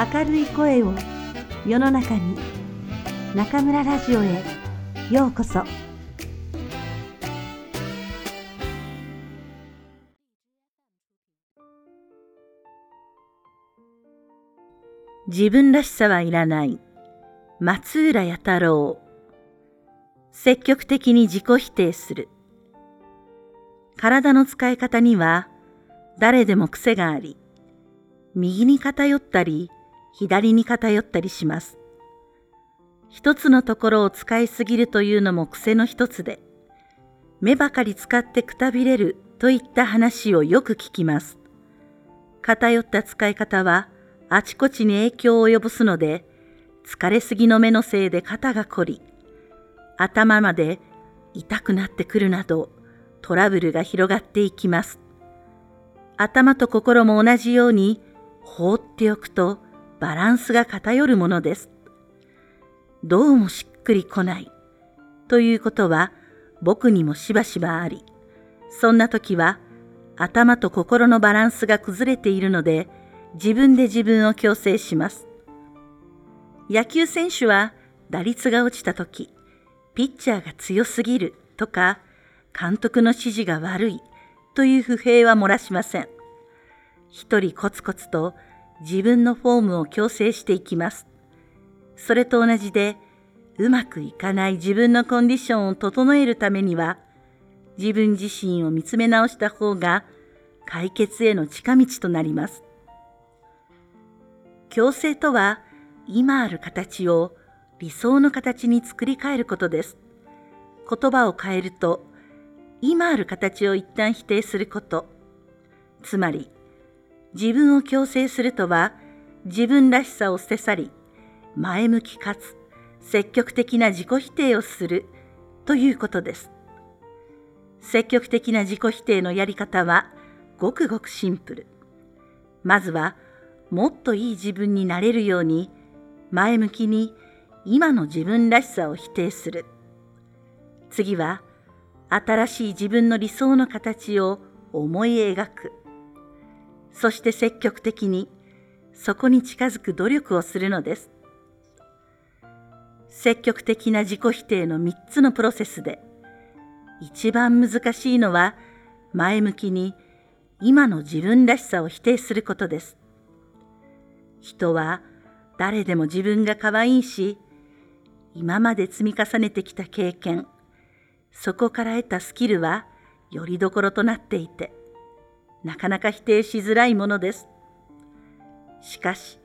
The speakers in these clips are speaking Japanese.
明るい声を世の中に中村ラジオへようこそ。自分らしさはいらない。松浦弥太郎。積極的に自己否定する。体の使い方には誰でも癖があり右に偏ったり左に偏ったりします。一つのところを使いすぎるというのも癖の一つで、目ばかり使ってくたびれるといった話をよく聞きます。偏った使い方はあちこちに影響を及ぼすので、疲れすぎの目のせいで肩が凝り、頭まで痛くなってくるなどトラブルが広がっていきます。頭と心も同じように放っておくとバランスが偏るものです。どうもしっくりこない。ということは僕にもしばしばあり、そんな時は頭と心のバランスが崩れているので自分で自分を強制します。野球選手は打率が落ちた時、ピッチャーが強すぎるとか、監督の指示が悪いという不平は漏らしません。一人コツコツと自分のフォームを矯正していきます。それと同じで、うまくいかない自分のコンディションを整えるためには、自分自身を見つめ直した方が解決への近道となります。矯正とは、今ある形を理想の形に作り変えることです。言葉を変えると、今ある形を一旦否定すること。つまり、自分を強制するとは自分らしさを捨て去り前向きかつ積極的な自己否定をするということです。積極的な自己否定のやり方はごくごくシンプル。まずはもっといい自分になれるように前向きに今の自分らしさを否定する。次は新しい自分の理想の形を思い描く。そして積極的にそこに近づく努力をするのです。積極的な自己否定の3つのプロセスで一番難しいのは前向きに今の自分らしさを否定することです。人は誰でも自分が可愛いし今まで積み重ねてきた経験そこから得たスキルはよりどころとなっていてなかなか否定しづらいものです。しかし、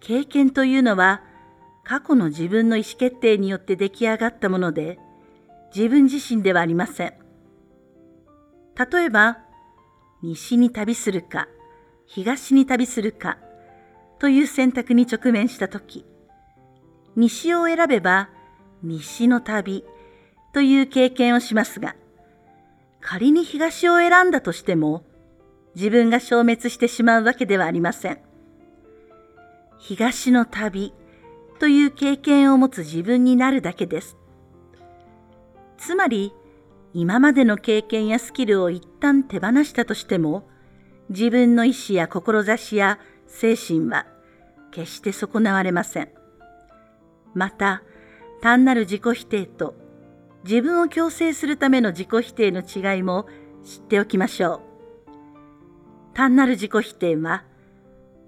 経験というのは過去の自分の意思決定によって出来上がったもので、自分自身ではありません。例えば、西に旅するか、東に旅するかという選択に直面したとき、西を選べば西の旅という経験をしますが、仮に東を選んだとしても、自分が消滅してしまうわけではありません。東の旅という経験を持つ自分になるだけです。つまり、今までの経験やスキルを一旦手放したとしても、自分の意志や志や精神は決して損なわれません。また、単なる自己否定と自分を強制するための自己否定の違いも知っておきましょう。単なる自己否定は、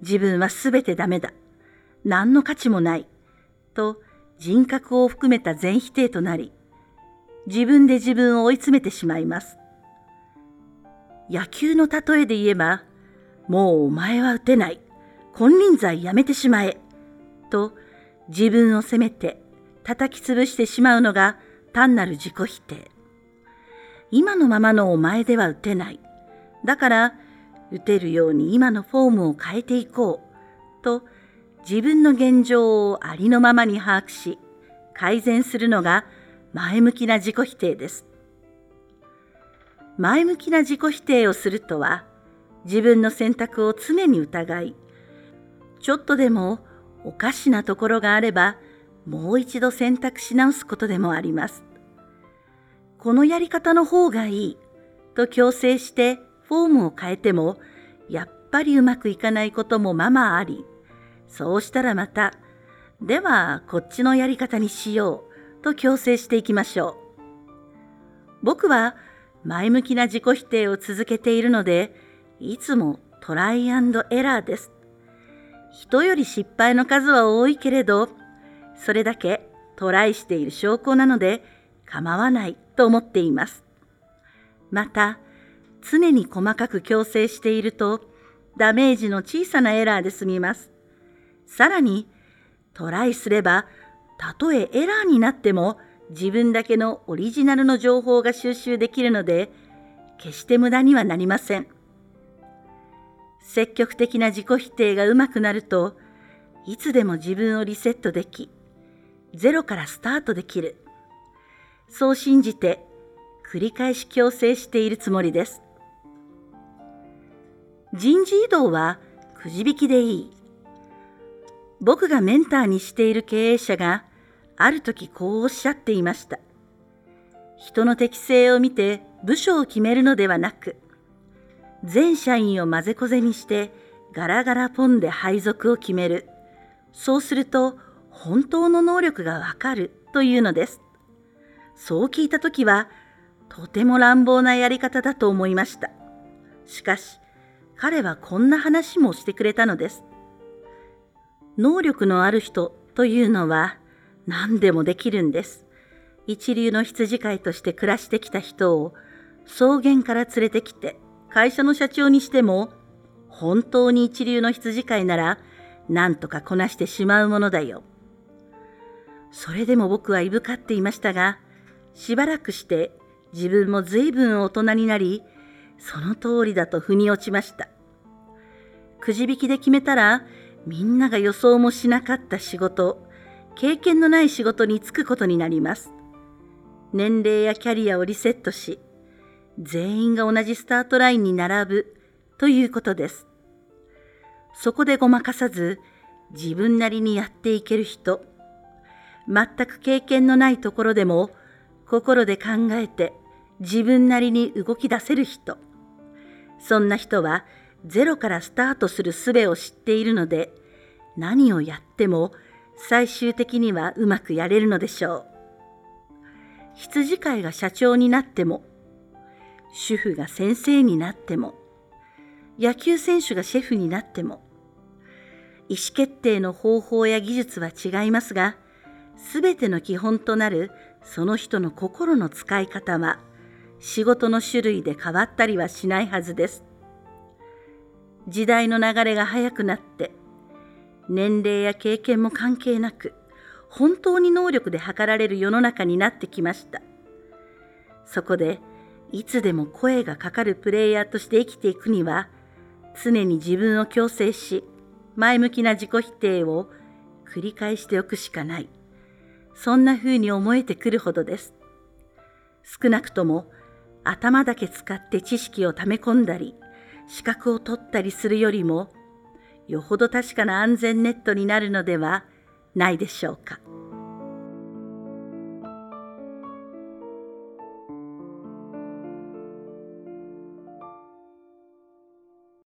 自分はすべてダメだ。何の価値もない。と人格を含めた全否定となり、自分で自分を追い詰めてしまいます。野球の例えで言えば、もうお前は打てない。金輪際やめてしまえ。と自分を責めて叩き潰してしまうのが単なる自己否定。今のままのお前では打てない。だから打てるように今のフォームを変えていこうと自分の現状をありのままに把握し改善するのが前向きな自己否定です。前向きな自己否定をするとは自分の選択を常に疑いちょっとでもおかしなところがあればもう一度選択し直すことでもあります。このやり方の方がいいと強制してフォームを変えてもやっぱりうまくいかないこともままありそうしたらまた、ではこっちのやり方にしようと強制していきましょう。僕は前向きな自己否定を続けているので、いつもトライアンドエラーです。人より失敗の数は多いけれど、それだけトライしている証拠なので構わないと思っています。また、常に細かく矯正していると、ダメージの小さなエラーで済みます。さらに、トライすれば、たとえエラーになっても、自分だけのオリジナルの情報が収集できるので、決して無駄にはなりません。積極的な自己否定がうまくなると、いつでも自分をリセットでき、ゼロからスタートできる。そう信じて、繰り返し強制しているつもりです。人事異動はくじ引きでいい。僕がメンターにしている経営者がある時こうおっしゃっていました。人の適性を見て部署を決めるのではなく、全社員を混ぜこぜにしてガラガラポンで配属を決める。そうすると本当の能力がわかるというのです。そう聞いた時はとても乱暴なやり方だと思いました。しかし彼はこんな話もしてくれたのです。能力のある人というのは何でもできるんです。一流の羊飼いとして暮らしてきた人を草原から連れてきて会社の社長にしても本当に一流の羊飼いなら何とかこなしてしまうものだよ。それでも僕はいぶかっていましたがしばらくして自分も随分大人になりその通りだと腑に落ちました。くじ引きで決めたらみんなが予想もしなかった仕事経験のない仕事に就くことになります。年齢やキャリアをリセットし、全員が同じスタートラインに並ぶということです。そこでごまかさず、自分なりにやっていける人、全く経験のないところでも、心で考えて自分なりに動き出せる人、そんな人はゼロからスタートする術を知っているので、何をやっても最終的にはうまくやれるのでしょう。羊飼いが社長になっても、主婦が先生になっても、野球選手がシェフになっても、意思決定の方法や技術は違いますが、すべての基本となるその人の心の使い方は、仕事の種類で変わったりはしないはずです。時代の流れが速くなって、年齢や経験も関係なく、本当に能力で測られる世の中になってきました。そこで、いつでも声がかかるプレイヤーとして生きていくには、常に自分を強制し、前向きな自己否定を繰り返しておくしかない。そんな風に思えてくるほどです。少なくとも頭だけ使って知識を溜め込んだり、資格を取ったりするよりも、よほど確かな安全ネットになるのではないでしょうか。